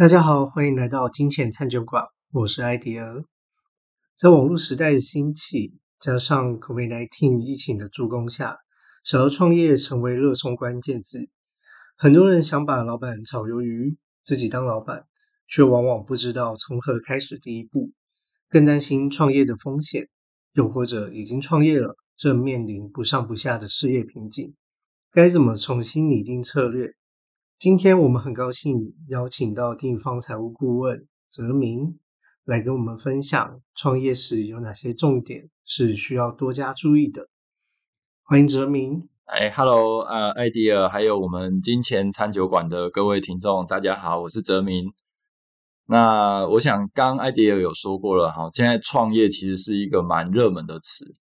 大家好，欢迎来到金钱探究馆，我是艾迪尔。在网络时代的兴起，加上 COVID-19 疫情的助攻下，想要创业成为热搜关键字。很多人想把老板炒鱿鱼，自己当老板，却往往不知道从何开始第一步，更担心创业的风险，又或者已经创业了，正面临不上不下的事业瓶颈，该怎么重新拟定策略？今天我们很高兴邀请到地方财务顾问泽明来跟我们分享创业时有哪些重点是需要多加注意的。欢迎泽明。哎，Hello，呃，艾迪尔，还有我们金钱餐酒馆的各位听众，大家好，我是泽明。那我想刚艾迪尔有说过了哈，现在创业其实是一个蛮热门的词，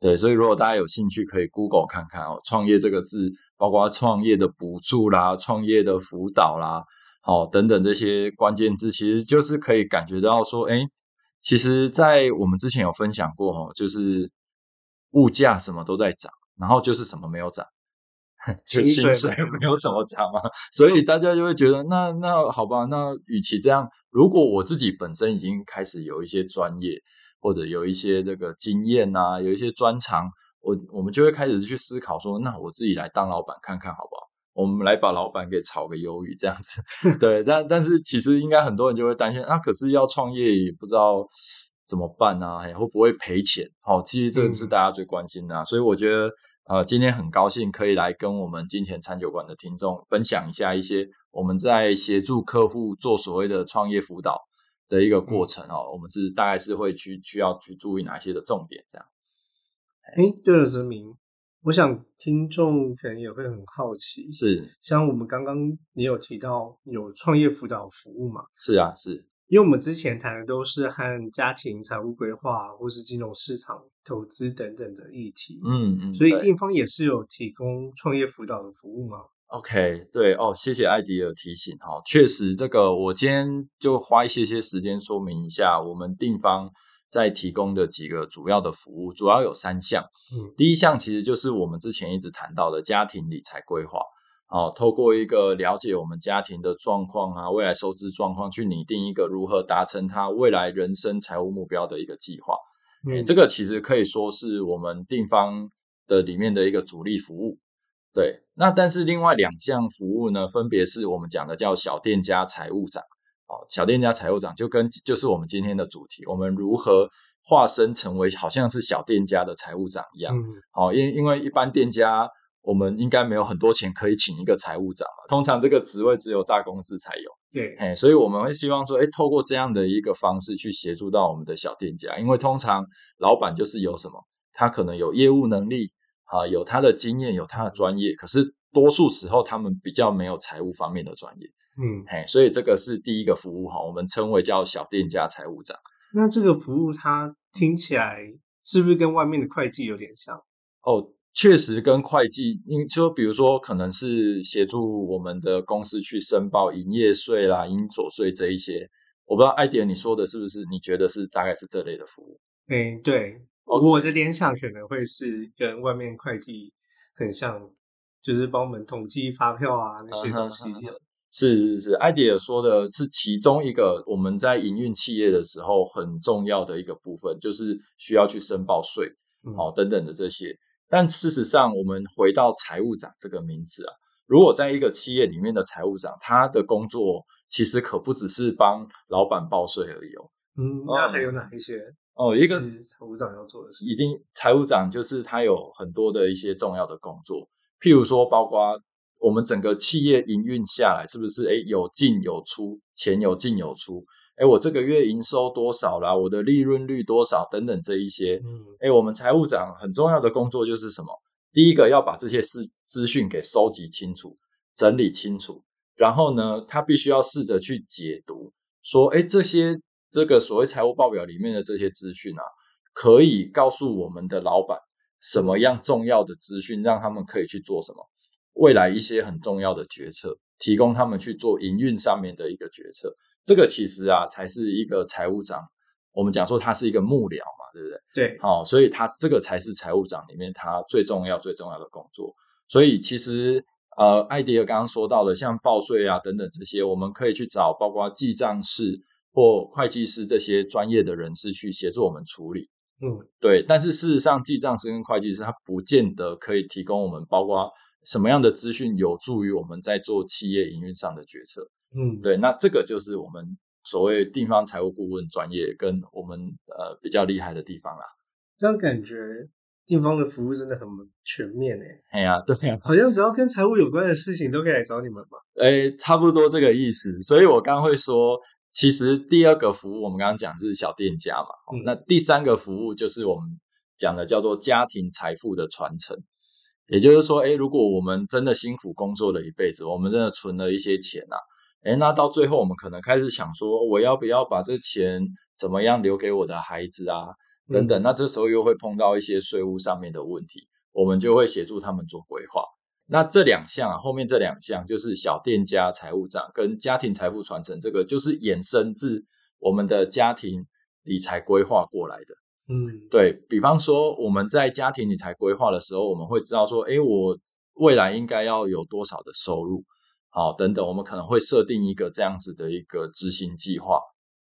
对，所以如果大家有兴趣，可以 Google 看看哦，创业这个字。包括创业的补助啦、创业的辅导啦，好等等这些关键字，其实就是可以感觉到说，哎，其实，在我们之前有分享过，哈，就是物价什么都在涨，然后就是什么没有涨，薪水没有什么涨嘛，所以大家就会觉得，那那好吧，那与其这样，如果我自己本身已经开始有一些专业，或者有一些这个经验呐，有一些专长。我我们就会开始去思考说，那我自己来当老板看看好不好？我们来把老板给炒个鱿鱼这样子，对。但但是其实应该很多人就会担心啊，可是要创业也不知道怎么办啊，会不会赔钱？好，其实这个是大家最关心的。所以我觉得呃，今天很高兴可以来跟我们金钱餐酒馆的听众分享一下一些我们在协助客户做所谓的创业辅导的一个过程哦。我们是大概是会去需要去注意哪些的重点这样。哎，对了，泽明，我想听众可能也会很好奇，是像我们刚刚你有提到有创业辅导服务嘛？是啊，是因为我们之前谈的都是和家庭财务规划或是金融市场投资等等的议题，嗯嗯，所以定方也是有提供创业辅导的服务吗？OK，对哦，谢谢艾迪尔提醒哈，确实这个我今天就花一些些时间说明一下我们定方。在提供的几个主要的服务，主要有三项。嗯，第一项其实就是我们之前一直谈到的家庭理财规划。哦，透过一个了解我们家庭的状况啊，未来收支状况，去拟定一个如何达成他未来人生财务目标的一个计划。嗯，这个其实可以说是我们定方的里面的一个主力服务。对，那但是另外两项服务呢，分别是我们讲的叫小店家财务长。哦，小店家财务长就跟就是我们今天的主题，我们如何化身成为好像是小店家的财务长一样。好，因因为一般店家我们应该没有很多钱可以请一个财务长嘛，通常这个职位只有大公司才有。对，哎，所以我们会希望说，哎，透过这样的一个方式去协助到我们的小店家，因为通常老板就是有什么，他可能有业务能力啊，有他的经验，有他的专业，可是多数时候他们比较没有财务方面的专业。嗯，嘿，所以这个是第一个服务哈，我们称为叫小店家财务长。那这个服务它听起来是不是跟外面的会计有点像？哦，确实跟会计，因就比如说可能是协助我们的公司去申报营业税啦、应所税这一些。我不知道艾迪你说的是不是？你觉得是大概是这类的服务？嗯，对，我的联想可能会是跟外面会计很像，就是帮我们统计发票啊那些东西。是是是，艾迪尔说的是其中一个我们在营运企业的时候很重要的一个部分，就是需要去申报税，哦等等的这些。但事实上，我们回到财务长这个名字啊，如果在一个企业里面的财务长，他的工作其实可不只是帮老板报税而已哦。嗯，那还有哪一些？哦，一个财务长要做的事，一定财务长就是他有很多的一些重要的工作，譬如说包括。我们整个企业营运下来，是不是哎有进有出，钱有进有出？哎，我这个月营收多少啦？我的利润率多少？等等这一些，嗯，哎，我们财务长很重要的工作就是什么？第一个要把这些资资讯给收集清楚、整理清楚，然后呢，他必须要试着去解读，说，哎，这些这个所谓财务报表里面的这些资讯啊，可以告诉我们的老板什么样重要的资讯，让他们可以去做什么。未来一些很重要的决策，提供他们去做营运上面的一个决策，这个其实啊，才是一个财务长。我们讲说他是一个幕僚嘛，对不对？对，好，所以他这个才是财务长里面他最重要、最重要的工作。所以其实呃，艾迪尔刚刚说到的，像报税啊等等这些，我们可以去找包括记账师或会计师这些专业的人士去协助我们处理。嗯，对，但是事实上，记账师跟会计师他不见得可以提供我们包括什么样的资讯有助于我们在做企业营运上的决策。嗯，对，那这个就是我们所谓地方财务顾问专业跟我们呃比较厉害的地方啦。这样感觉地方的服务真的很全面诶，哎呀，对呀、好像只要跟财务有关的事情都可以来找你们嘛。哎，差不多这个意思。所以我刚刚会说，其实第二个服务我们刚刚讲是小店家嘛，那第三个服务就是我们讲的叫做家庭财富的传承。也就是说，哎，如果我们真的辛苦工作了一辈子，我们真的存了一些钱啊，哎，那到最后我们可能开始想说，我要不要把这钱怎么样留给我的孩子啊，等等。那这时候又会碰到一些税务上面的问题，我们就会协助他们做规划。那这两项啊，后面这两项就是小店家财务账跟家庭财富传承，这个就是衍生自我们的家庭理财规划过来的。嗯，对比方说，我们在家庭理财规划的时候，我们会知道说，诶，我未来应该要有多少的收入，好、等等，我们可能会设定一个这样子的一个执行计划。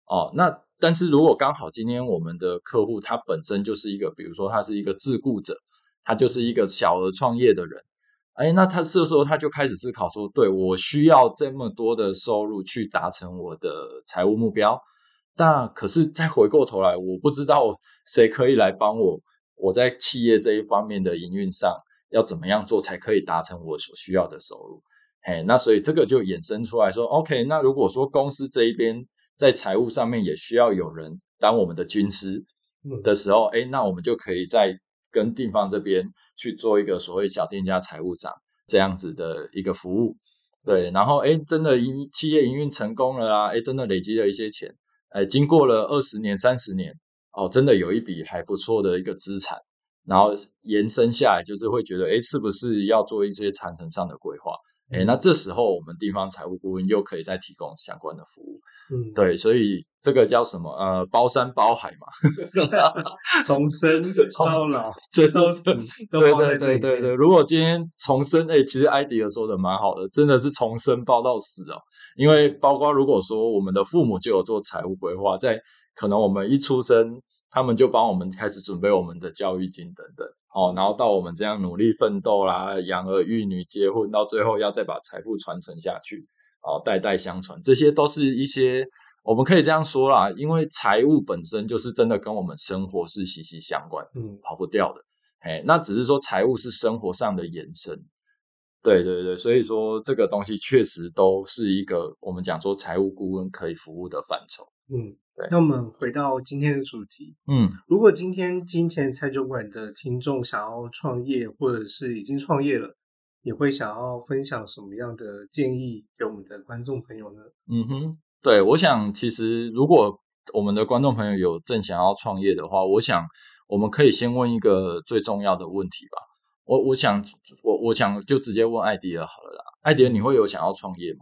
哦，那但是如果刚好今天我们的客户他本身就是一个，比如说他是一个自雇者，他就是一个小额创业的人，哎，那他这时候他就开始思考说，对我需要这么多的收入去达成我的财务目标。那可是再回过头来，我不知道谁可以来帮我，我在企业这一方面的营运上要怎么样做才可以达成我所需要的收入？嘿，那所以这个就衍生出来说，OK，那如果说公司这一边在财务上面也需要有人当我们的军师嗯的时候，哎，那我们就可以在跟地方这边去做一个所谓小店家财务长这样子的一个服务。对，然后哎，真的营企业营运成功了啊，哎，真的累积了一些钱，哎，经过了二十年、三十年，哦，真的有一笔还不错的一个资产，然后延伸下来，就是会觉得，哎，是不是要做一些传承上的规划？哎，那这时候我们地方财务顾问又可以再提供相关的服务。嗯，对，所以这个叫什么？呃，包山包海嘛。从生 从到老这都对对包在这里面对对对，如果今天重生，哎、其实艾迪尔说的蛮好的，真的是从生包到死哦。因为包括如果说我们的父母就有做财务规划，在可能我们一出生，他们就帮我们开始准备我们的教育金等等，哦，然后到我们这样努力奋斗啦，养儿育女、结婚，到最后要再把财富传承下去，哦，代代相传，这些都是一些我们可以这样说啦，因为财务本身就是真的跟我们生活是息息相关。嗯跑不掉的。哎，那只是说财务是生活上的延伸。对对对，所以说这个东西确实都是一个我们讲说财务顾问可以服务的范畴。嗯，对那我们回到今天的主题，嗯如果今天金钱餐酒馆的听众想要创业，或者是已经创业了，你会想要分享什么样的建议给我们的观众朋友呢？嗯哼，对，我想其实如果我们的观众朋友有正想要创业的话，我想我们可以先问一个最重要的问题吧。我我想我我想就直接问艾迪尔好了啦。艾迪尔，你会有想要创业吗？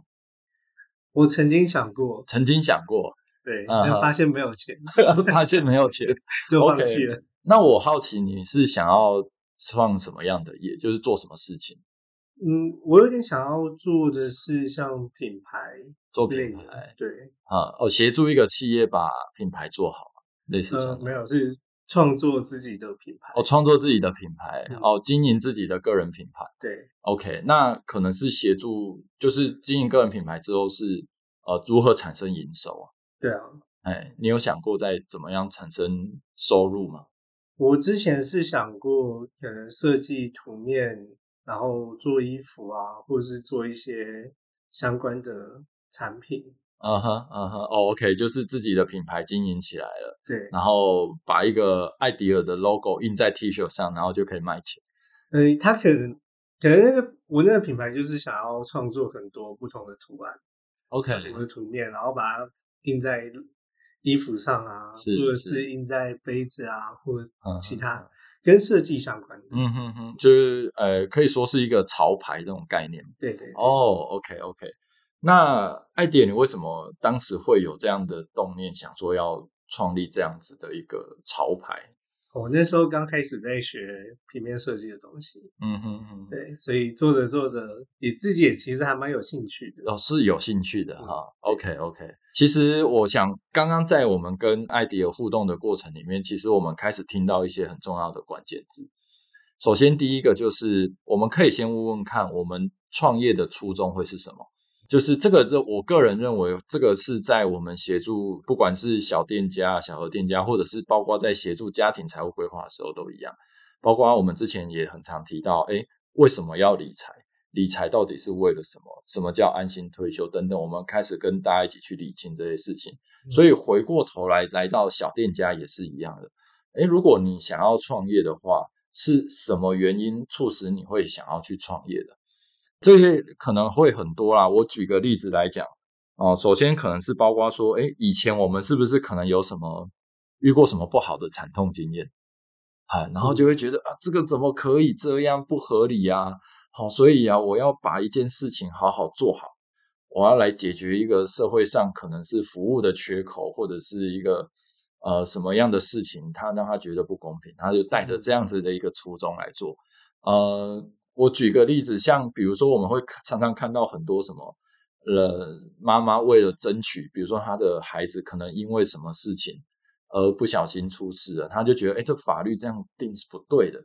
我曾经想过，曾经想过，对，发现没有钱，发现没有钱，就放弃了。那我好奇你是想要创什么样的业，就是做什么事情？嗯，我有点想要做的是像品牌做品牌，对，啊，哦，协助一个企业把品牌做好，类似这呃，样。没有，是创作自己的品牌。哦，创作自己的品牌，嗯哦，经营自己的个人品牌。对，OK，那可能是协助，就是经营个人品牌之后是呃如何产生营收啊？对啊，哎，你有想过在怎么样产生收入吗？我之前是想过，可能设计图面，然后做衣服啊，或者是做一些相关的产品。嗯哼，嗯哼，哦，OK，就是自己的品牌经营起来了，对，然后把一个艾迪尔的 logo 印在 T 恤上，然后就可以卖钱。嗯，他可能可能那个我那个品牌就是想要创作很多不同的图案、OK，不同的图面，然后把它印在衣服上啊，或者是是印在杯子啊，或者嗯其他跟设计相关的。嗯哼哼，就是呃，可以说是一个潮牌这种概念。对对对哦，OK OK，那艾迪，你为什么当时会有这样的动念，想说要创立这样子的一个潮牌？我那时候刚开始在学平面设计的东西，嗯哼哼，对，所以做着做着，也自己也其实还蛮有兴趣的。哦，是有兴趣的哈。OK OK，其实我想，刚刚在我们跟艾迪尔互动的过程里面，其实我们开始听到一些很重要的关键字。首先，第一个就是我们可以先问问看，我们创业的初衷会是什么？就是这个，这我个人认为，这个是在我们协助，不管是小店家、小额店家，或者是包括在协助家庭财务规划的时候都一样。包括我们之前也很常提到，哎，为什么要理财？理财到底是为了什么？什么叫安心退休？等等，我们开始跟大家一起去理清这些事情。所以回过头来，来到小店家也是一样的。哎，如果你想要创业的话，是什么原因促使你会想要去创业的？这些可能会很多啦。我举个例子来讲哦，首先可能是包括说，哎，以前我们是不是可能有什么遇过什么不好的惨痛经验啊？然后就会觉得啊，这个怎么可以这样不合理呀？好，所以啊，我要把一件事情好好做好，我要来解决一个社会上可能是服务的缺口，或者是一个呃什么样的事情，他让他觉得不公平，他就带着这样子的一个初衷来做，呃。我举个例子，像比如说，我们会常常看到很多什么，呃，妈妈为了争取，比如说她的孩子可能因为什么事情而不小心出事了，她就觉得，哎，这法律这样定是不对的，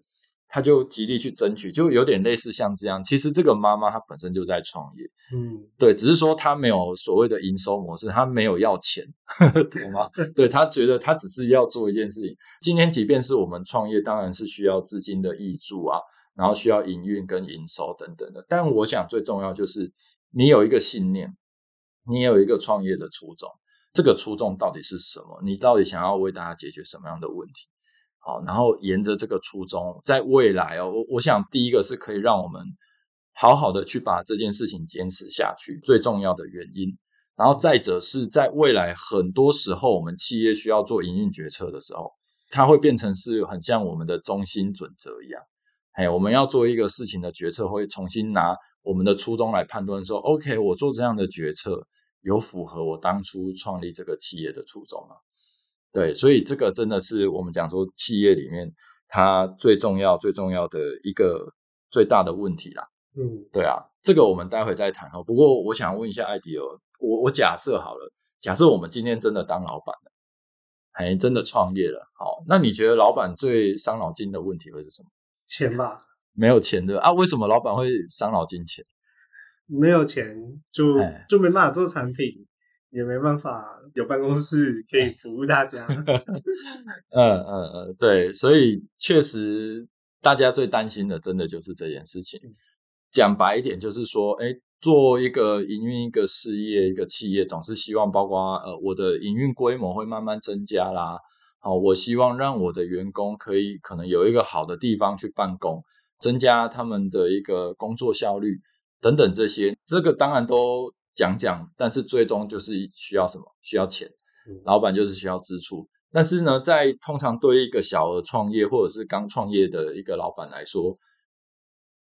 她就极力去争取，就有点类似像这样。其实这个妈妈她本身就在创业，嗯，对，只是说她没有所谓的营收模式，她没有要钱，懂吗？对她觉得她只是要做一件事情。今天即便是我们创业，当然是需要资金的益助啊。然后需要营运跟营收等等的，但我想最重要就是你有一个信念，你有一个创业的初衷，这个初衷到底是什么？你到底想要为大家解决什么样的问题？好，然后沿着这个初衷，在未来哦，我我想第一个是可以让我们好好的去把这件事情坚持下去，最重要的原因。然后再者是在未来很多时候，我们企业需要做营运决策的时候，它会变成是很像我们的中心准则一样。哎，我们要做一个事情的决策，会重新拿我们的初衷来判断，说，OK，我做这样的决策有符合我当初创立这个企业的初衷吗？对，所以这个真的是我们讲说企业里面它最重要、最重要的一个最大的问题啦。嗯，对啊，这个我们待会再谈哦。不过我想问一下艾迪尔，我我假设好了，假设我们今天真的当老板了，哎，真的创业了，好，那你觉得老板最伤脑筋的问题会是什么？钱吧，没有钱的啊？为什么老板会伤脑筋？钱没有钱就就没办法做产品，也没办法有办公室可以服务大家。嗯嗯嗯，对，所以确实大家最担心的，真的就是这件事情。讲白一点，就是说，哎，做一个营运一个事业一个企业，总是希望包括呃，我的营运规模会慢慢增加啦。好，我希望让我的员工可以可能有一个好的地方去办公，增加他们的一个工作效率等等这些，这个当然都讲讲，但是最终就是需要什么？需要钱，老板就是需要支出。但是呢，在通常对一个小额创业或者是刚创业的一个老板来说，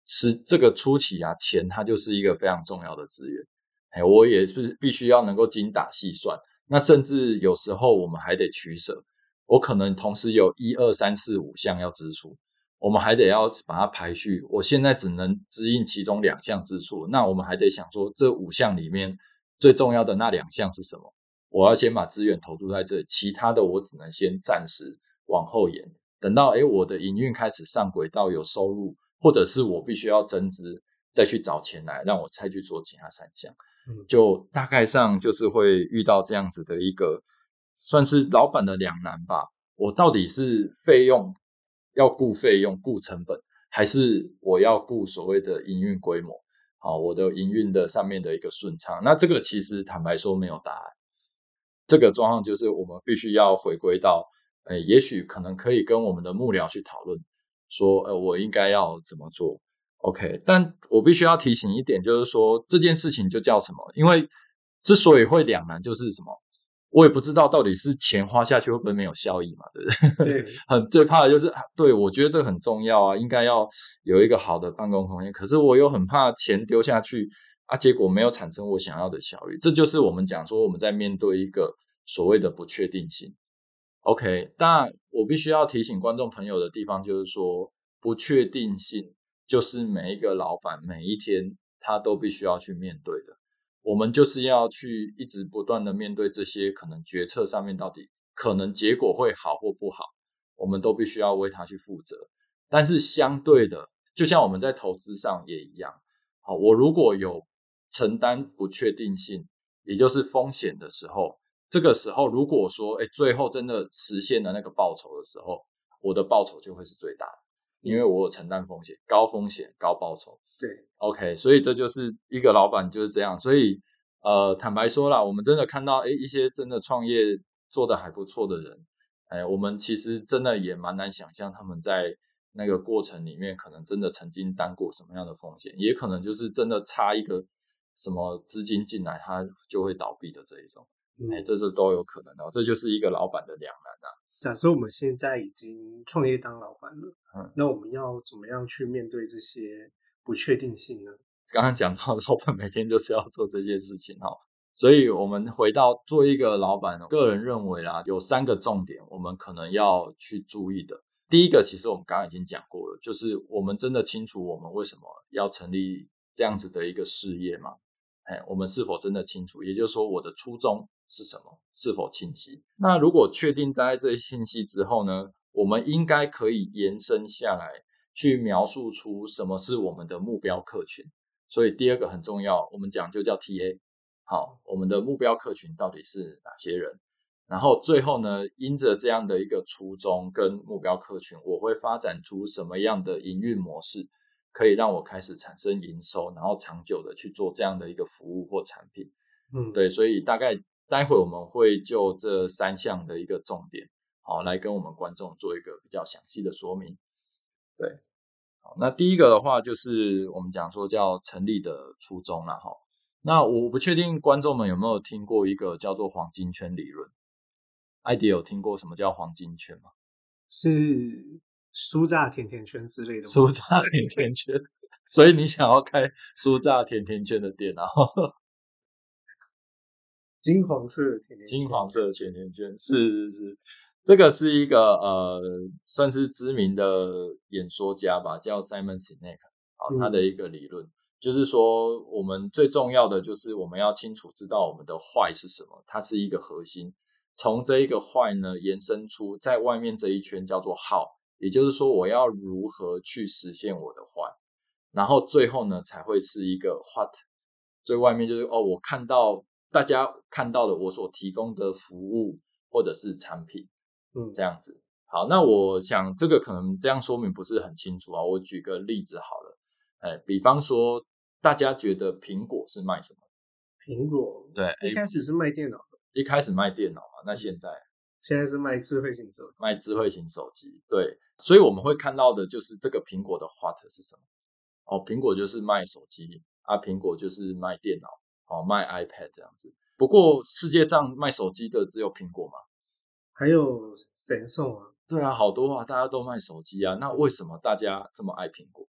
是这个初期啊，钱它就是一个非常重要的资源。哎，我也是必须要能够精打细算，那甚至有时候我们还得取舍。我可能同时有一二三四五项要支出，我们还得要把它排序。我现在只能支应其中两项支出，那我们还得想说，这五项里面最重要的那两项是什么？我要先把资源投注在这，其他的我只能先暂时往后延。等到诶我的营运开始上轨道有收入，或者是我必须要增资，再去找钱来让我再去做其他三项。嗯，就大概上就是会遇到这样子的一个。算是老板的两难吧。我到底是费用要顾费用、顾成本，还是我要顾所谓的营运规模？好，我的营运的上面的一个顺畅。那这个其实坦白说没有答案。这个状况就是我们必须要回归到，呃，也许可能可以跟我们的幕僚去讨论，说，呃，我应该要怎么做？OK，但我必须要提醒一点，就是说这件事情就叫什么？因为之所以会两难，就是什么？我也不知道到底是钱花下去会不会没有效益嘛，对不对？对，很最怕的就是，对我觉得这个很重要啊，应该要有一个好的办公空间。可是我又很怕钱丢下去啊，结果没有产生我想要的效益。这就是我们讲说我们在面对一个所谓的不确定性 OK，但我必须要提醒观众朋友的地方就是说，不确定性就是每一个老板每一天他都必须要去面对的。我们就是要去一直不断的面对这些可能决策上面到底可能结果会好或不好，我们都必须要为他去负责。但是相对的，就像我们在投资上也一样，好，我如果有承担不确定性，也就是风险的时候。这个时候，如果说，哎，最后真的实现了那个报酬的时候，我的报酬就会是最大的，因为我有承担风险，高风险高报酬。对，OK，所以这就是一个老板就是这样。所以，呃，坦白说啦，我们真的看到，哎，一些真的创业做的还不错的人，哎，我们其实真的也蛮难想象他们在那个过程里面，可能真的曾经担过什么样的风险，也可能就是真的差一个什么资金进来，他就会倒闭的这一种。哎，这是都有可能的，这就是一个老板的两难啊。假设我们现在已经创业当老板了，嗯，那我们要怎么样去面对这些不确定性呢？刚刚讲到，老板每天就是要做这件事情哈，所以我们回到做一个老板，个人认为啦，有三个重点，我们可能要去注意的。第一个，其实我们刚刚已经讲过了，就是我们真的清楚我们为什么要成立这样子的一个事业吗？哎，我们是否真的清楚？也就是说，我的初衷。是什么？是否清晰？那如果确定大概这些信息之后呢？我们应该可以延伸下来，去描述出什么是我们的目标客群。所以第二个很重要，我们讲就叫 TA。好，我们的目标客群到底是哪些人？然后最后呢，因着这样的一个初衷跟目标客群，我会发展出什么样的营运模式，可以让我开始产生营收，然后长久的去做这样的一个服务或产品。嗯，对，所以大概。待会我们会就这三项的一个重点，好来跟我们观众做一个比较详细的说明。对，好，那第一个的话就是我们讲说叫成立的初衷了哈。那我不确定观众们有没有听过一个叫做黄金圈理论。艾迪有听过什么叫黄金圈吗？是酥炸甜甜圈之类的。酥炸甜甜圈，所以你想要开酥炸甜甜圈的店啊？金黄色的甜甜，金黄色的甜甜圈是是是，这个是一个呃，算是知名的演说家吧，叫 Simon Sinek，好，他的一个理论就是说，我们最重要的就是我们要清楚知道我们的坏是什么，它是一个核心，从这一个坏呢延伸出在外面这一圈叫做好，也就是说我要如何去实现我的坏，然后最后呢才会是一个 what，最外面就是哦，我看到。大家看到的我所提供的服务或者是产品，嗯，这样子。好，那我想这个可能这样说明不是很清楚啊。我举个例子好了，哎，比方说大家觉得苹果是卖什么？苹果对，一开始是卖电脑的，一开始卖电脑啊。那现在现在是卖智慧型手机，卖智慧型手机。对，所以我们会看到的就是这个苹果的 what 是什么？哦，苹果就是卖手机啊，苹果就是卖电脑。哦，卖 iPad 这样子。不过世界上卖手机的只有苹果吗？还有 Samsung 啊。对啊，好多啊，大家都卖手机啊。那为什么大家这么爱苹果？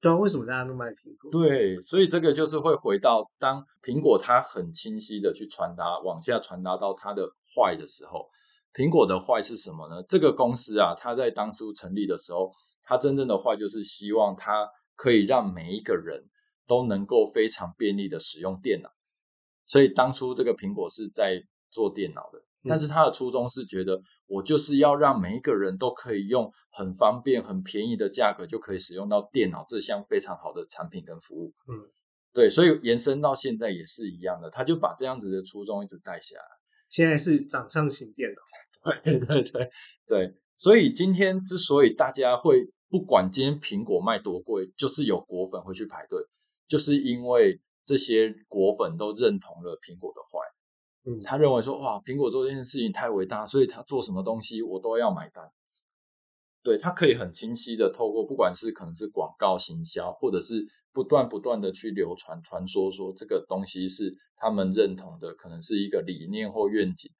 对啊，为什么大家都卖苹果？对，所以这个就是会回到当苹果它很清晰的去传达，往下传达到它的坏的时候，苹果的坏是什么呢？这个公司啊，它在当初成立的时候，它真正的坏就是希望它可以让每一个人都能够非常便利的使用电脑。所以当初这个苹果是在做电脑的，但是它的初衷是觉得我就是要让每一个人都可以用很方便、很便宜的价格就可以使用到电脑这项非常好的产品跟服务。嗯，对，所以延伸到现在也是一样的，他就把这样子的初衷一直带下来。现在是掌上型电脑。对对对对，所以今天之所以大家会不管今天苹果卖多贵，就是有果粉会去排队，就是因为。这些果粉都认同了苹果的坏，嗯，他认为说哇，苹果做这件事情太伟大，所以他做什么东西我都要买单。对他可以很清晰的透过不管是可能是广告行销，或者是不断不断的去流传传说说这个东西是他们认同的，可能是一个理念或愿景，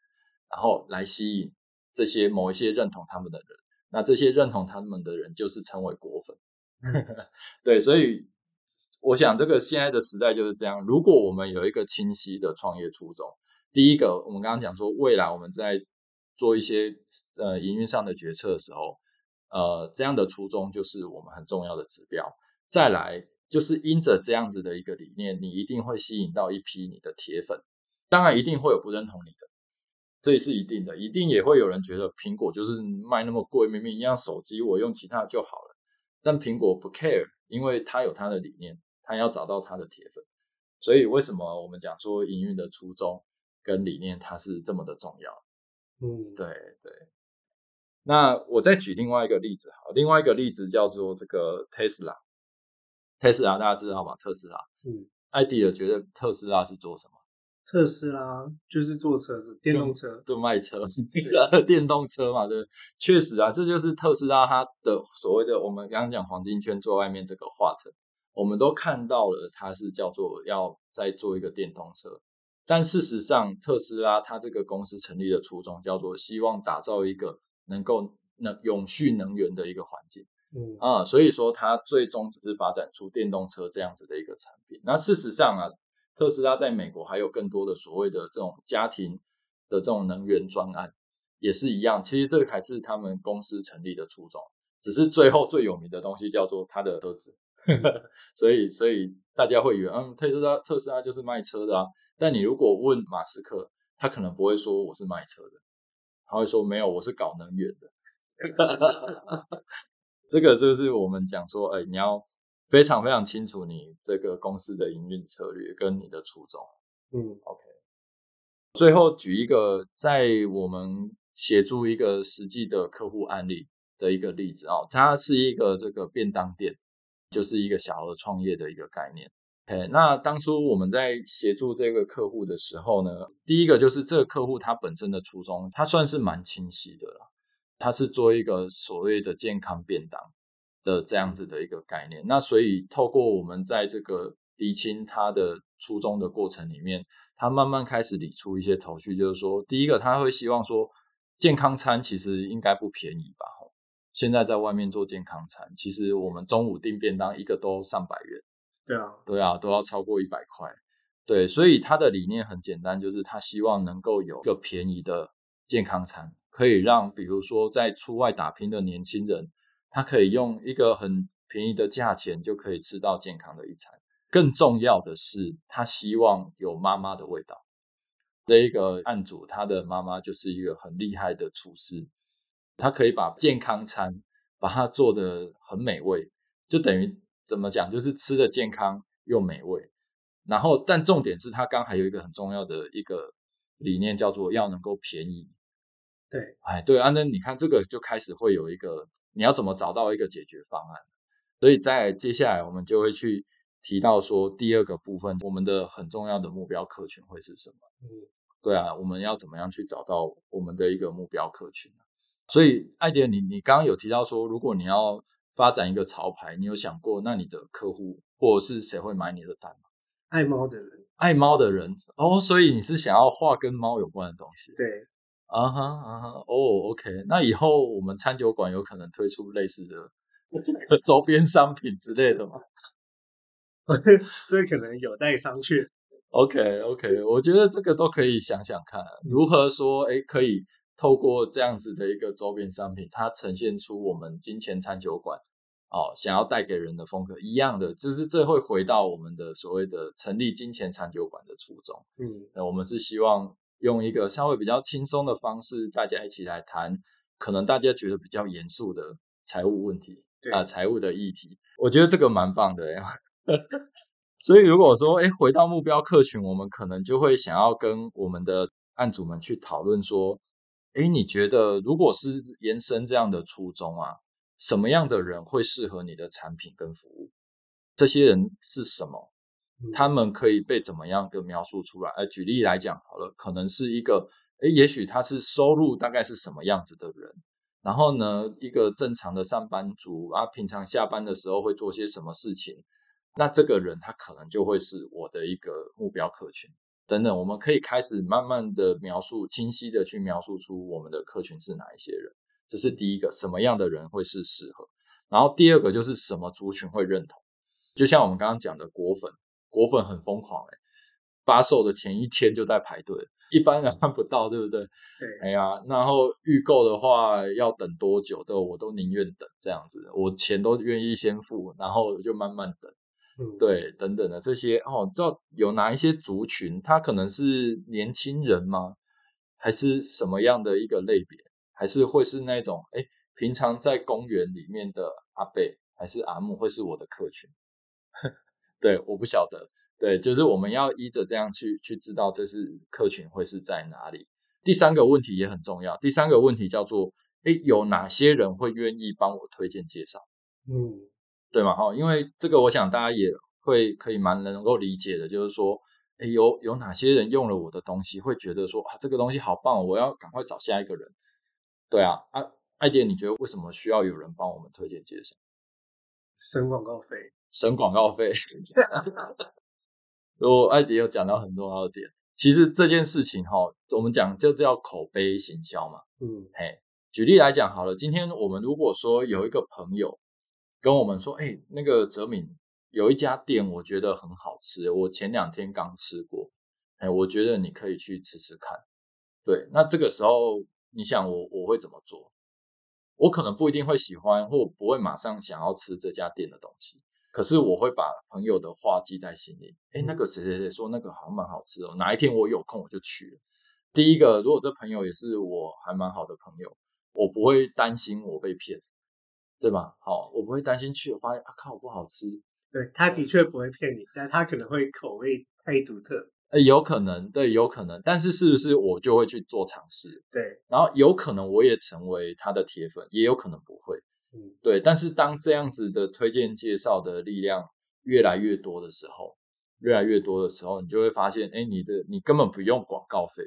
然后来吸引这些某一些认同他们的人。那这些认同他们的人就是称为果粉。对，所以。我想这个现在的时代就是这样。如果我们有一个清晰的创业初衷，第一个，我们刚刚讲说，未来我们在做一些呃营运上的决策的时候，呃，这样的初衷就是我们很重要的指标。再来就是因着这样子的一个理念，你一定会吸引到一批你的铁粉，当然一定会有不认同你的，这也是一定的，一定也会有人觉得苹果就是卖那么贵，明明一样手机，我用其他就好了。但苹果不 care，因为它有它的理念，它要找到他的铁粉。所以为什么我们讲说营运的初衷跟理念它是这么的重要？嗯，对对。那我再举另外一个例子，好，另外一个例子叫做这个 Tesla。Tesla 大家知道吗？特斯拉。嗯，艾迪尔觉得特斯拉是做什么？特斯拉就是做车子，电动车，就卖车，电动车嘛，对，确实啊，这就是特斯拉它的所谓的我们刚刚讲黄金圈做外面这个画腾，我们都看到了，它是叫做要再做一个电动车，但事实上，特斯拉它这个公司成立的初衷叫做希望打造一个能够能永续能源的一个环境，嗯啊，所以说它最终只是发展出电动车这样子的一个产品。那事实上啊。特斯拉在美国还有更多的所谓的这种家庭的这种能源专案，也是一样。其实这个还是他们公司成立的初衷，只是最后最有名的东西叫做它的车子。所以，所以大家会以为，嗯，特斯拉特斯拉就是卖车的啊。但你如果问马斯克，他可能不会说我是卖车的，他会说没有，我是搞能源的。这个就是我们讲说，哎，你要。非常非常清楚你这个公司的营运策略跟你的初衷。嗯，OK。最后举一个在我们协助一个实际的客户案例的一个例子啊，它是一个这个便当店，就是一个小额创业的一个概念。OK，那当初我们在协助这个客户的时候呢，第一个就是这个客户他本身的初衷，他算是蛮清晰的了，他是做一个所谓的健康便当。的这样子的一个概念，那所以透过我们在这个理清他的初衷的过程里面，他慢慢开始理出一些头绪，就是说，第一个他会希望说，健康餐其实应该不便宜吧？现在在外面做健康餐，其实我们中午订便当一个都上百元，对啊，对啊，都要超过一百块，对，所以他的理念很简单，就是他希望能够有一个便宜的健康餐，可以让比如说在出外打拼的年轻人。他可以用一个很便宜的价钱就可以吃到健康的一餐。更重要的是，他希望有妈妈的味道。这一个案主，他的妈妈就是一个很厉害的厨师，他可以把健康餐把它做的很美味，就等于怎么讲，就是吃的健康又美味。然后，但重点是他刚还有一个很重要的一个理念，叫做要能够便宜。对，哎，对，安登，你看这个就开始会有一个。你要怎么找到一个解决方案？所以在接下来我们就会去提到说第二个部分，我们的很重要的目标客群会是什么？嗯，对啊，我们要怎么样去找到我们的一个目标客群所以艾迪，你你刚刚有提到说，如果你要发展一个潮牌，你有想过那你的客户或者是谁会买你的单吗？爱猫的人，爱猫的人哦，所以你是想要画跟猫有关的东西？对。啊哈啊哈哦，OK，那以后我们餐酒馆有可能推出类似的 周边商品之类的吗？这可能有待商榷。OK OK，我觉得这个都可以想想看，如何说哎，可以透过这样子的一个周边商品，它呈现出我们金钱餐酒馆哦想要带给人的风格一样的，就是这会回到我们的所谓的成立金钱餐酒馆的初衷。嗯，那我们是希望。用一个稍微比较轻松的方式，大家一起来谈，可能大家觉得比较严肃的财务问题啊，财务的议题，我觉得这个蛮棒的呀。所以如果说，哎，回到目标客群，我们可能就会想要跟我们的案主们去讨论说，哎，你觉得如果是延伸这样的初衷啊，什么样的人会适合你的产品跟服务？这些人是什么？他们可以被怎么样的描述出来？呃，举例来讲好了，可能是一个，诶，也许他是收入大概是什么样子的人，然后呢，一个正常的上班族啊，平常下班的时候会做些什么事情？那这个人他可能就会是我的一个目标客群等等，我们可以开始慢慢的描述，清晰的去描述出我们的客群是哪一些人。这是第一个，什么样的人会是适合？然后第二个就是什么族群会认同？就像我们刚刚讲的果粉。果粉很疯狂哎，发售的前一天就在排队，一般人看不到，对不对？对，哎呀，然后预购的话要等多久的，我都宁愿等这样子，我钱都愿意先付，然后就慢慢等。嗯，对，等等的这些哦，知道有哪一些族群，他可能是年轻人吗？还是什么样的一个类别？还是会是那种哎，平常在公园里面的阿贝还是阿木会是我的客群？对，我不晓得。对，就是我们要依着这样去去知道这是客群会是在哪里。第三个问题也很重要，第三个问题叫做哎，有哪些人会愿意帮我推荐介绍？嗯。对嘛哈，因为这个我想大家也会可以蛮能够理解的，就是说，哎，有有哪些人用了我的东西，会觉得说啊，这个东西好棒，我要赶快找下一个人。对啊，啊，艾迪，你觉得为什么需要有人帮我们推荐介绍？省广告费，省广告费。我艾迪有讲到很重要的点，其实这件事情哈，我们讲就叫口碑行销嘛。嗯，嘿，举例来讲好了，今天我们如果说有一个朋友。跟我们说，哎，那个泽敏有一家店，我觉得很好吃，我前两天刚吃过，哎，我觉得你可以去吃吃看。对，那这个时候，你想我我会怎么做？我可能不一定会喜欢，或不会马上想要吃这家店的东西，可是我会把朋友的话记在心里。哎，那个谁谁谁说那个好像蛮好吃哦，哪一天我有空我就去。第一个，如果这朋友也是我还蛮好的朋友，我不会担心我被骗。对吧？好，我不会担心去，我发现啊靠，不好吃。对，他的确不会骗你，但他可能会口味太独特。呃，有可能，对，有可能。但是是不是我就会去做尝试？对。然后有可能我也成为他的铁粉，也有可能不会。嗯，对。但是当这样子的推荐介绍的力量越来越多的时候，越来越多的时候，你就会发现，哎，你的你根本不用广告费，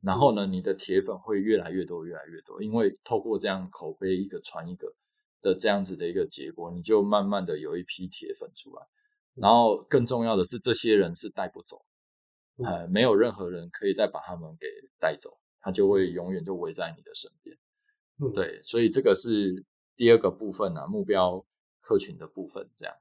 然后呢，你的铁粉会越来越多，越来越多，因为透过这样口碑一个传一个。的这样子的一个结果，你就慢慢的有一批铁粉出来，然后更重要的是，这些人是带不走，呃，没有任何人可以再把他们给带走，他就会永远就围在你的身边。嗯，对，所以这个是第二个部分啊，目标客群的部分。这样，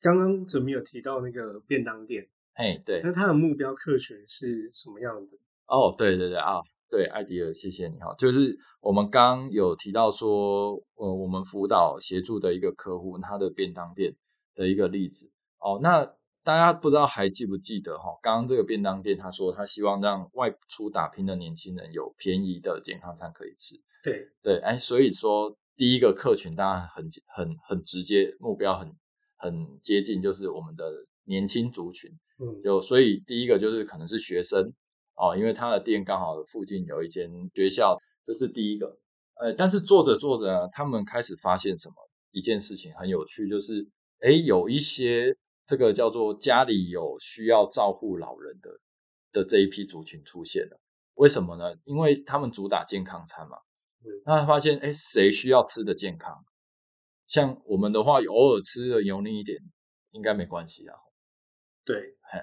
刚刚怎么有提到那个便当店？哎，对，那他的目标客群是什么样的？哦，对对对啊。对，艾迪尔，谢谢你哈。就是我们刚有提到说，呃，我们辅导协助的一个客户，他的便当店的一个例子。哦，那大家不知道还记不记得哈？刚刚这个便当店，他说他希望让外出打拼的年轻人有便宜的健康餐可以吃。对对，哎，所以说第一个客群当然很很很直接，目标很很接近，就是我们的年轻族群。嗯，就所以第一个就是可能是学生。哦，因为他的店刚好附近有一间学校，这是第一个。呃，但是做着做着，他们开始发现什么一件事情很有趣，就是哎，有一些这个叫做家里有需要照顾老人的的这一批族群出现了。为什么呢？因为他们主打健康餐嘛。嗯。那发现哎，谁需要吃的健康？像我们的话，偶尔吃的油腻一点，应该没关系啊。对，嘿。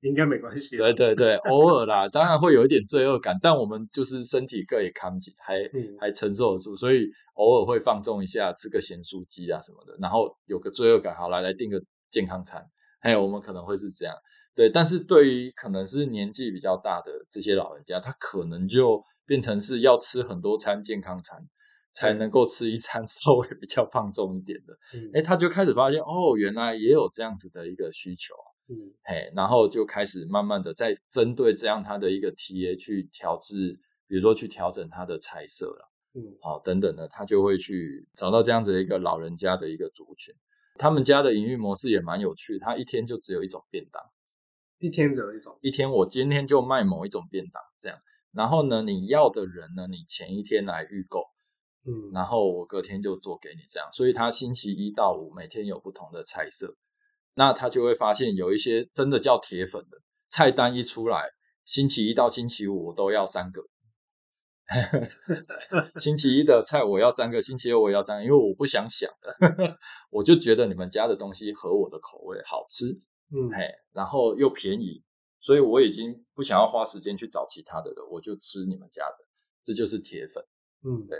应该没关系。对对对，偶尔啦，当然会有一点罪恶感，但我们就是身体各也扛起，还还承受得住，所以偶尔会放纵一下，吃个咸酥鸡啊什么的，然后有个罪恶感，好来来订个健康餐，还有我们可能会是这样，对。但是对于可能是年纪比较大的这些老人家，他可能就变成是要吃很多餐健康餐，才能够吃一餐 稍微比较放纵一点的。哎，他就开始发现，哦，原来也有这样子的一个需求。嗯，嘿，然后就开始慢慢的在针对这样他的一个 TA 去调制，比如说去调整他的菜色了，嗯，好，等等的，他就会去找到这样子的一个老人家的一个族群。他们家的营运模式也蛮有趣，他一天就只有一种便当，一天只有一种，一天我今天就卖某一种便当这样，然后呢，你要的人呢，你前一天来预购，嗯，然后我隔天就做给你这样，所以他星期一到五每天有不同的菜色。那他就会发现有一些真的叫铁粉的菜单一出来，星期一到星期五我都要三个，星期一的菜我要三个，星期二我要三个，因为我不想想的，我就觉得你们家的东西合我的口味，好吃，嗯，嘿，然后又便宜，所以我已经不想要花时间去找其他的了，我就吃你们家的，这就是铁粉，嗯，对，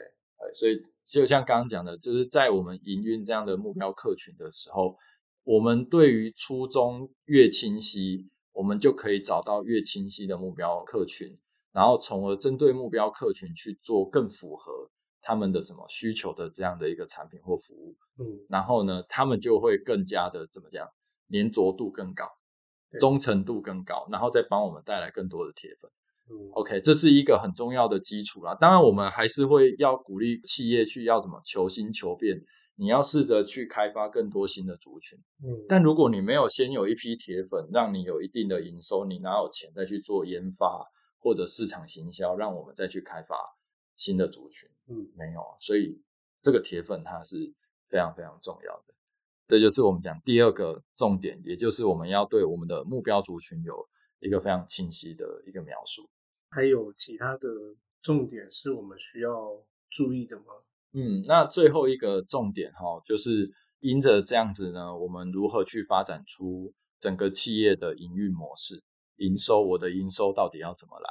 所以就像刚刚讲的，就是在我们营运这样的目标客群的时候。我们对于初衷越清晰，我们就可以找到越清晰的目标客群，然后从而针对目标客群去做更符合他们的什么需求的这样的一个产品或服务，嗯，然后呢，他们就会更加的怎么讲，粘着度更高，忠诚度更高，然后再帮我们带来更多的铁粉。嗯 OK，这是一个很重要的基础啦。当然，我们还是会要鼓励企业去要怎么求新求变，你要试着去开发更多新的族群。嗯，但如果你没有先有一批铁粉，让你有一定的营收，你哪有钱再去做研发或者市场行销，让我们再去开发新的族群？嗯没有啊。所以这个铁粉它是非常非常重要的。这就是我们讲第二个重点，也就是我们要对我们的目标族群有一个非常清晰的一个描述。还有其他的重点是我们需要注意的吗？嗯，那最后一个重点哈，就是因着这样子呢，我们如何去发展出整个企业的营运模式、营收？我的营收到底要怎么来？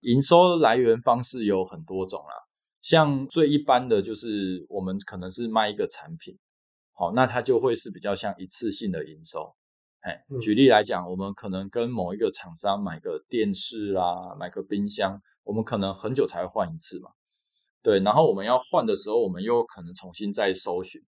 营收来源方式有很多种啦，像最一般的就是我们可能是卖一个产品，好，那它就会是比较像一次性的营收。哎，嗯举例来讲，我们可能跟某一个厂商买个电视啦，买个冰箱，我们可能很久才会换一次嘛。对，然后我们要换的时候，我们又可能重新再搜寻，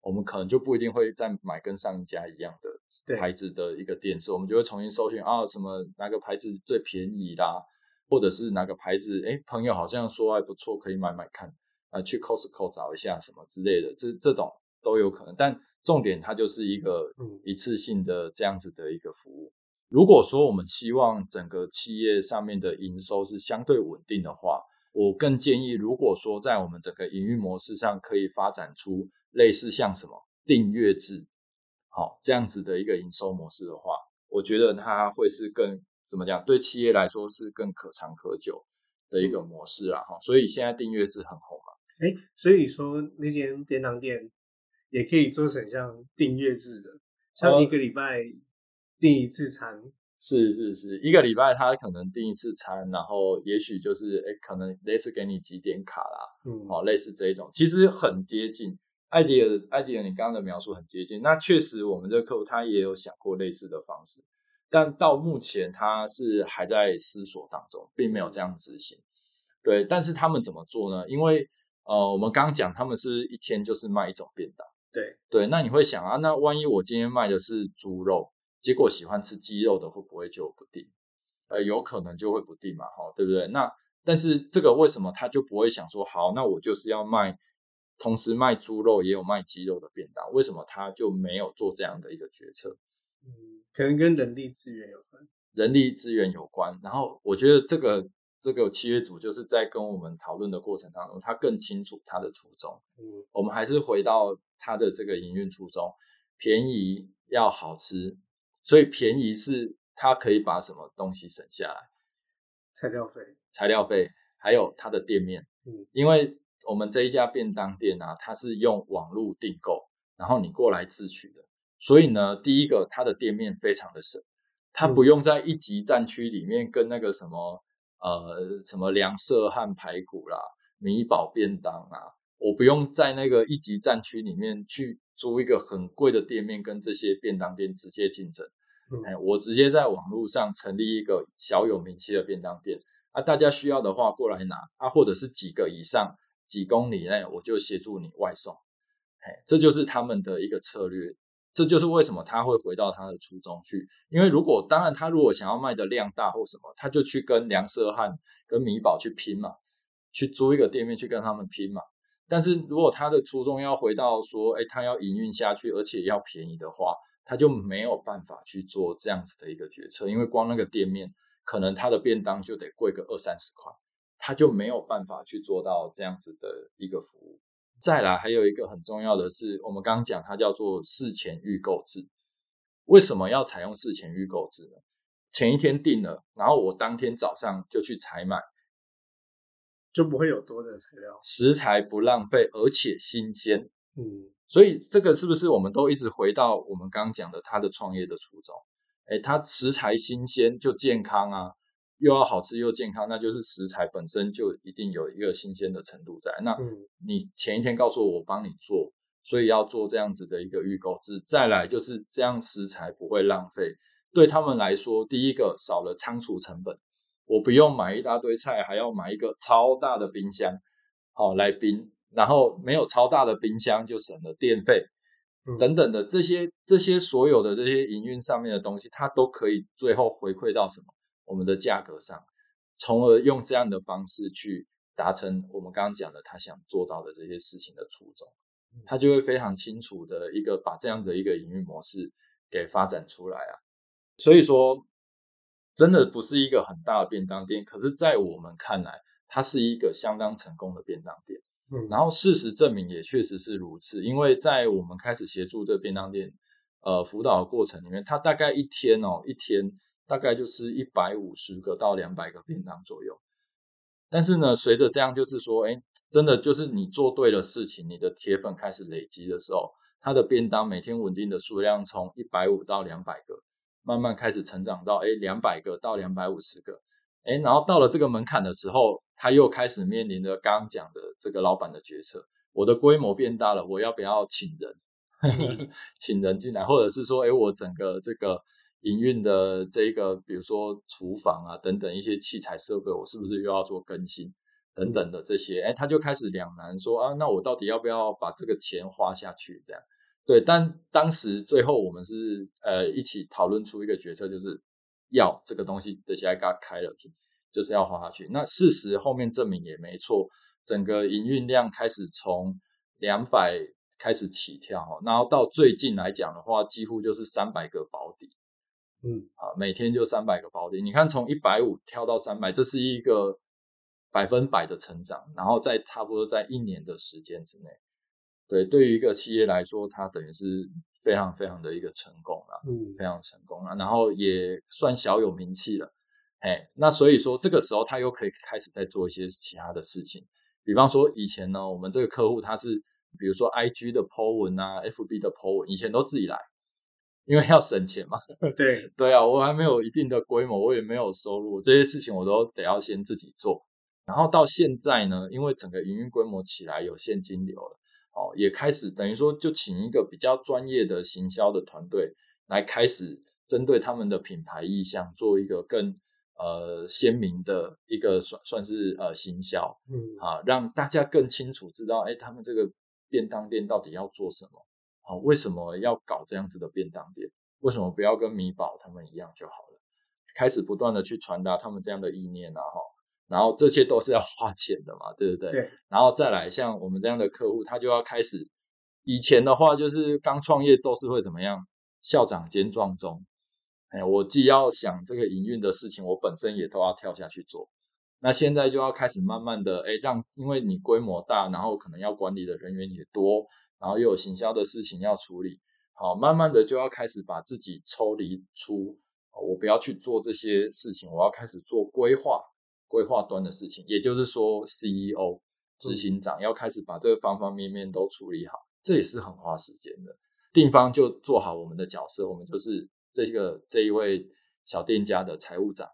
我们可能就不一定会再买跟上一家一样的牌子的一个电视，我们就会重新搜寻啊，什么哪个牌子最便宜啦，或者是哪个牌子，哎，朋友好像说还不错，可以买买看，啊，去 Costco 找一下什么之类的，这这种都有可能，但重点它就是一个嗯一次性的这样子的一个服务。如果说我们希望整个企业上面的营收是相对稳定的话，我更建议，如果说在我们整个营运模式上可以发展出类似像什么订阅制，好、这样子的一个营收模式的话，我觉得它会是更怎么讲，对企业来说是更可长可久的一个模式啊。哈、所以现在订阅制很红嘛。哎，所以说那间便当店也可以做成像订阅制的，像哦一个礼拜订一次餐，是是是，一个礼拜他可能订一次餐，然后也许就是哎，可能类似给你几点卡啦，嗯，哦，类似这一种，其实很接近。艾迪尔，艾迪尔，你刚刚的描述很接近。那确实，我们这个客户他也有想过类似的方式，但到目前他是还在思索当中，并没有这样执行。对，但是他们怎么做呢？因为呃，我们刚刚讲，他们是一天就是卖一种便当。对，对，那你会想啊，那万一我今天卖的是猪肉，结果喜欢吃鸡肉的会不会就不定？呃，有可能就会不定嘛，哈，对不对？那但是这个为什么他就不会想说，好，那我就是要卖，同时卖猪肉也有卖鸡肉的便当，为什么他就没有做这样的一个决策？嗯，可能跟人力资源有关，人力资源有关，然后我觉得这个这个契约组就是在跟我们讨论的过程当中，他更清楚他的初衷。嗯我们还是回到他的这个营运初衷，便宜要好吃，所以便宜是它可以把什么东西省下来，材料费，材料费，还有它的店面，嗯。因为我们这一家便当店啊，它是用网络订购，然后你过来自取的，所以呢，第一个它的店面非常的省，它不用在一级战区里面跟那个什么呃什么凉色和排骨啦、米堡便当啊，我不用在那个一级战区里面去租一个很贵的店面跟这些便当店直接竞争。嗯哎，我直接在网络上成立一个小有名气的便当店，啊，大家需要的话过来拿，啊，或者是几个以上几公里内，我就协助你外送，哎，这就是他们的一个策略，这就是为什么他会回到他的初衷去，因为如果当然他如果想要卖的量大或什么，他就去跟梁色汉跟米宝去拼嘛，去租一个店面去跟他们拼嘛。但是如果他的初衷要回到说，哎，他要营运下去，而且要便宜的话，他就没有办法去做这样子的一个决策，因为光那个店面，可能他的便当就得贵个二三十块，他就没有办法去做到这样子的一个服务。再来，还有一个很重要的是，我们刚刚讲它叫做事前预购制。为什么要采用事前预购制呢？前一天订了，然后我当天早上就去采买，就不会有多的材料，食材不浪费，而且新鲜。嗯所以这个是不是我们都一直回到我们刚刚讲的他的创业的初衷？哎，他食材新鲜就健康啊，又要好吃又健康，那就是食材本身就一定有一个新鲜的程度在。那嗯你前一天告诉我我帮你做，所以要做这样子的一个预购制。再来就是这样食材不会浪费，对他们来说，第一个少了仓储成本，我不用买一大堆菜，还要买一个超大的冰箱，好来冰，然后没有超大的冰箱就省了电费，等等的这些这些所有的这些营运上面的东西，它都可以最后回馈到什么？我们的价格上，从而用这样的方式去达成我们刚刚讲的他想做到的这些事情的初衷，他就会非常清楚的一个把这样的一个营运模式给发展出来啊，所以说。真的不是一个很大的便当店，可是，在我们看来，它是一个相当成功的便当店。嗯，然后事实证明也确实是如此，因为在我们开始协助这便当店呃辅导的过程里面，它大概一天哦，一天大概就是一百五十个到两百个便当左右。但是呢，随着这样就是说，哎，真的就是你做对了事情，你的铁粉开始累积的时候，它的便当每天稳定的数量从一百五到两百个。慢慢开始成长到哎两百个到两百五十个，哎，然后到了这个门槛的时候，他又开始面临着刚刚讲的这个老板的决策：我的规模变大了，我要不要请人？请人进来，或者是说，哎，我整个这个营运的这个，比如说厨房啊等等一些器材设备，我是不是又要做更新等等的这些？哎，他就开始两难，说啊，那我到底要不要把这个钱花下去？这样。对，但当时最后我们是呃一起讨论出一个决策，就是要这个东西的现在给它开了，就是要花下去。那事实后面证明也没错，整个营运量开始从两百开始起跳，然后到最近来讲的话，几乎就是三百个保底。嗯，啊，每天就三百个保底。你看从一百五跳到三百，这是一个百分百的成长，然后在差不多在一年的时间之内。对，对于一个企业来说，它等于是非常非常的一个成功了，嗯，非常成功了，然后也算小有名气了，哎，那所以说这个时候他又可以开始在做一些其他的事情，比方说以前呢，我们这个客户他是比如说 I G 的 po 文啊，F B 的 po 文，以前都自己来，因为要省钱嘛，对，对啊，我还没有一定的规模，我也没有收入，这些事情我都得要先自己做，然后到现在呢，因为整个营运规模起来有现金流了。哦，也开始等于说，就请一个比较专业的行销的团队来开始针对他们的品牌意向做一个更呃鲜明的一个算算是呃行销，嗯啊，让大家更清楚知道，哎，他们这个便当店到底要做什么？好，为什么要搞这样子的便当店？为什么不要跟米宝他们一样就好了？开始不断的去传达他们这样的意念啊，哈。然后这些都是要花钱的嘛，对不对？对。然后再来，像我们这样的客户，他就要开始。以前的话，就是刚创业都是会怎么样？校长兼撞钟。哎，我既要想这个营运的事情，我本身也都要跳下去做。那现在就要开始慢慢的，哎，让因为你规模大，然后可能要管理的人员也多，然后又有行销的事情要处理，好，慢慢的就要开始把自己抽离出，我不要去做这些事情，我要开始做规划。规划端的事情，也就是说，CEO 执行长要开始把这个方方面面都处理好，这也是很花时间的。定方就做好我们的角色，我们就是这个这一位小店家的财务长，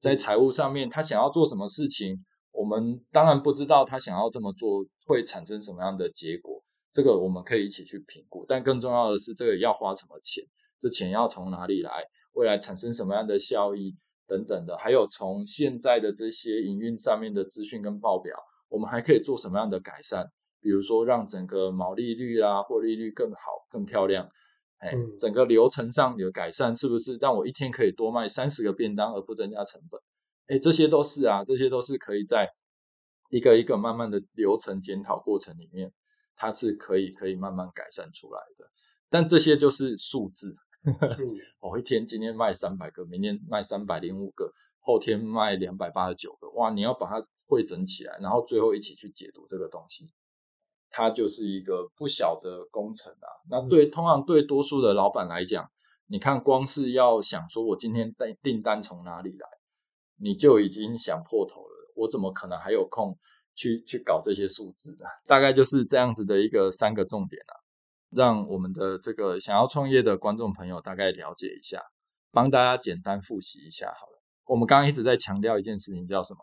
在财务上面，他想要做什么事情，我们当然不知道他想要这么做会产生什么样的结果，这个我们可以一起去评估。但更重要的是，这个要花什么钱，这钱要从哪里来，未来产生什么样的效益。等等的，还有从现在的这些营运上面的资讯跟报表，我们还可以做什么样的改善？比如说让整个毛利率啊、获利率更好、更漂亮。哎，整个流程上有改善，是不是让我一天可以多卖三十个便当而不增加成本？哎，这些都是啊，这些都是可以在一个一个慢慢的流程检讨过程里面，它是可以可以慢慢改善出来的。但这些就是数字。我 一天今天卖三百个，明天卖三百零五个，后天卖两百八十九个。哇，你要把它汇整起来，然后最后一起去解读这个东西，它就是一个不小的工程啊。那对通常对多数的老板来讲，你看光是要想说我今天订订单从哪里来，你就已经想破头了。我怎么可能还有空去去搞这些数字呢？大概就是这样子的一个三个重点啊。让我们的这个想要创业的观众朋友大概了解一下，帮大家简单复习一下好了。我们刚刚一直在强调一件事情，叫什么？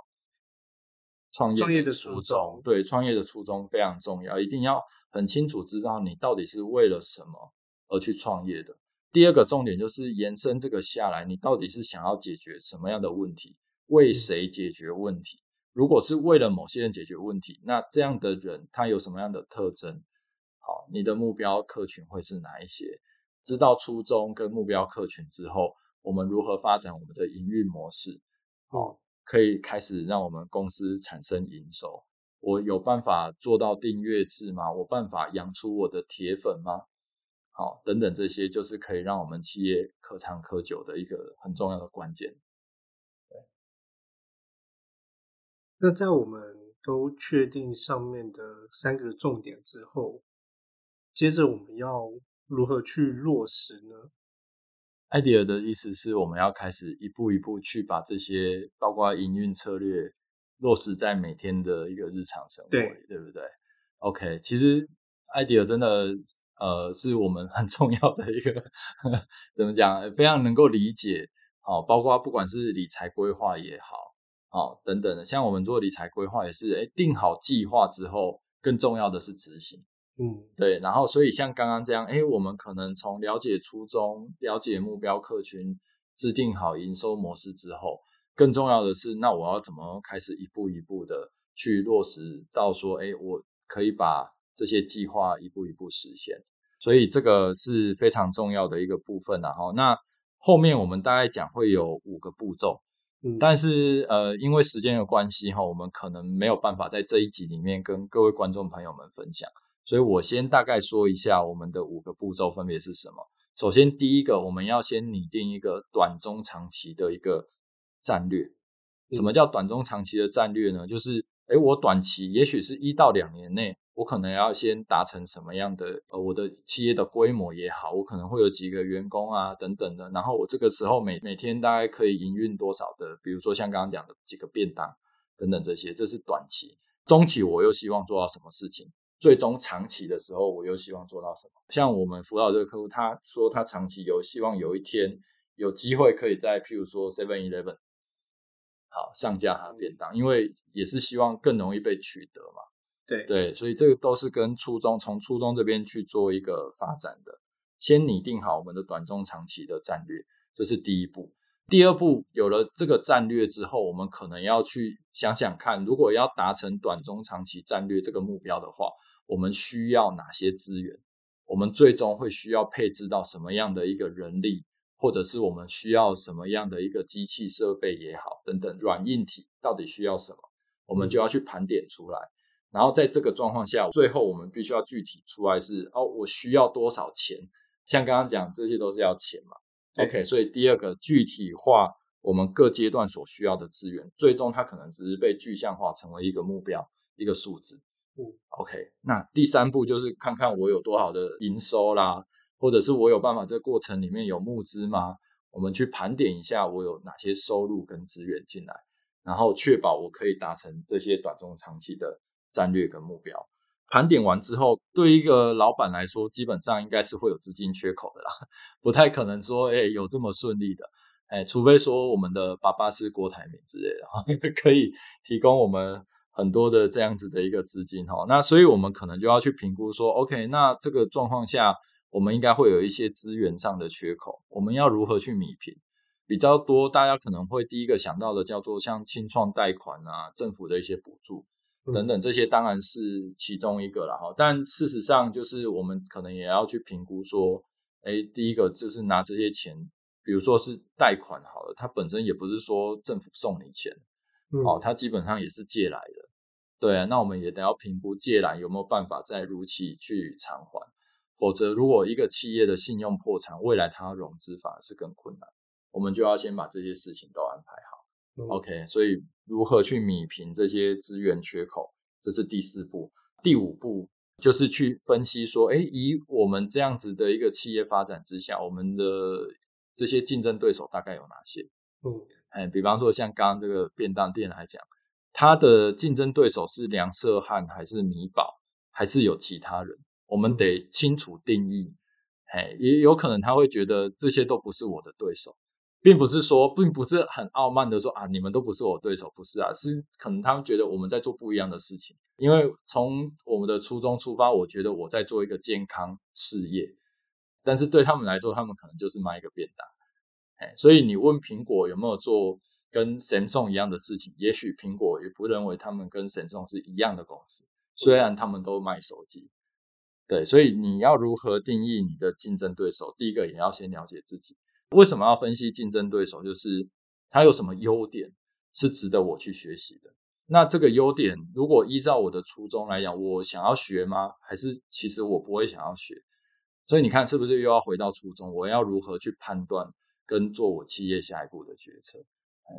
创业的初衷。对，创业的初衷非常重要，一定要很清楚知道你到底是为了什么而去创业的。第二个重点就是延伸这个下来，你到底是想要解决什么样的问题？为谁解决问题？如果是为了某些人解决问题，那这样的人他有什么样的特征？好，你的目标客群会是哪一些？知道初衷跟目标客群之后，我们如何发展我们的营运模式？好，可以开始让我们公司产生营收。我有办法做到订阅制吗？我办法养出我的铁粉吗？好，等等这些就是可以让我们企业可长可久的一个很重要的关键。那在我们都确定上面的三个重点之后，接着我们要如何去落实呢？艾迪尔的意思是我们要开始一步一步去把这些包括营运策略落实在每天的一个日常生活里，对不对？OK，其实艾迪尔真的呃是我们很 重要的一个怎么讲，非常能够理解。好，包括不管是理财规划也好。好，等等的，像我们做理财规划也是，哎，定好计划之后，更重要的是执行。嗯，对。然后，所以像刚刚这样，哎，我们可能从了解初衷、了解目标客群、制定好营收模式之后，更重要的是，那我要怎么开始一步一步的去落实到说，哎，我可以把这些计划一步一步实现。所以这个是非常重要的一个部分。然后，那后面我们大概讲会有五个步骤。但是呃，因为时间的关系哈，我们可能没有办法在这一集里面跟各位观众朋友们分享，所以我先大概说一下我们的五个步骤分别是什么。首先，第一个，我们要先拟定一个短中长期的一个战略。什么叫短中长期的战略呢？就是，哎，我短期也许是一到两年内。我可能要先达成什么样的呃，我的企业的规模也好，我可能会有几个员工啊等等的，然后我这个时候每每天大概可以营运多少的，比如说像刚刚讲的几个便当等等这些，这是短期。中期我又希望做到什么事情？最终长期的时候我又希望做到什么？像我们辅导这个客户，他说他长期有希望有一天有机会可以在譬如说 Seven Eleven 好上架他的便当，因为也是希望更容易被取得嘛。对对，所以这个都是跟初中从初中这边去做一个发展的，先拟定好我们的短中长期的战略，这是第一步。第二步有了这个战略之后，我们可能要去想想看，如果要达成短中长期战略这个目标的话，我们需要哪些资源？我们最终会需要配置到什么样的一个人力，或者是我们需要什么样的一个机器设备也好，等等软硬体到底需要什么，我们就要去盘点出来。然后在这个状况下，最后我们必须要具体出来是哦，我需要多少钱？像刚刚讲，这些都是要钱嘛。OK，所以第二个具体化我们各阶段所需要的资源，最终它可能只是被具象化成为一个目标、一个数字。嗯，OK，那第三步就是看看我有多少的营收啦，或者是我有办法在过程里面有募资吗？我们去盘点一下我有哪些收入跟资源进来，然后确保我可以达成这些短中长期的。战略跟目标盘点完之后，对一个老板来说，基本上应该是会有资金缺口的啦，不太可能说，哎，有这么顺利的，哎，除非说我们的爸爸是郭台铭之类的，可以提供我们很多的这样子的一个资金哈。那所以我们可能就要去评估说，OK，那这个状况下，我们应该会有一些资源上的缺口，我们要如何去弥平？比较多，大家可能会第一个想到的叫做像清创贷款啊，政府的一些补助。等等，这些当然是其中一个了哈。但事实上，就是我们可能也要去评估说，哎，第一个就是拿这些钱，比如说是贷款好了，它本身也不是说政府送你钱，哦，它基本上也是借来的。对啊，那我们也得要评估借来有没有办法再如期去偿还。否则，如果一个企业的信用破产，未来它融资反而是更困难。我们就要先把这些事情都安排好。OK，所以如何去弥平这些资源缺口，这是第四步。第五步就是去分析说，哎，以我们这样子的一个企业发展之下，我们的这些竞争对手大概有哪些？嗯，哎，比方说像刚刚这个便当店来讲，它的竞争对手是梁社汉还是米宝，还是有其他人？我们得清楚定义。哎，也有可能他会觉得这些都不是我的对手。并不是说，并不是很傲慢的说啊，你们都不是我对手，不是啊，是可能他们觉得我们在做不一样的事情。因为从我们的初衷出发，我觉得我在做一个健康事业，但是对他们来说，他们可能就是卖一个便当。哎，所以你问苹果有没有做跟 Samsung 一样的事情，也许苹果也不认为他们跟 Samsung 是一样的公司，虽然他们都卖手机。对，所以你要如何定义你的竞争对手？第一个也要先了解自己。为什么要分析竞争对手？就是他有什么优点是值得我去学习的。那这个优点，如果依照我的初衷来讲，我想要学吗？还是其实我不会想要学？所以你看，是不是又要回到初衷？我要如何去判断跟做我企业下一步的决策？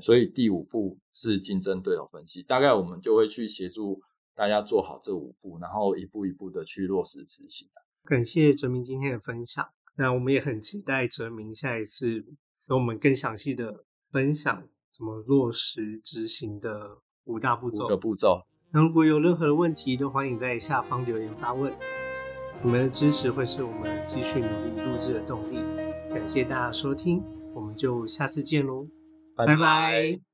所以第五步是竞争对手分析，大概我们就会去协助大家做好这五步，然后一步一步的去落实执行。感谢哲明今天的分享，那我们也很期待哲明下一次跟我们更详细的分享怎么落实执行的五大步骤。五个步骤。那如果有任何的问题，都欢迎在下方留言发问。你们的支持会是我们继续努力录制的动力。感谢大家收听，我们就下次见喽。拜拜。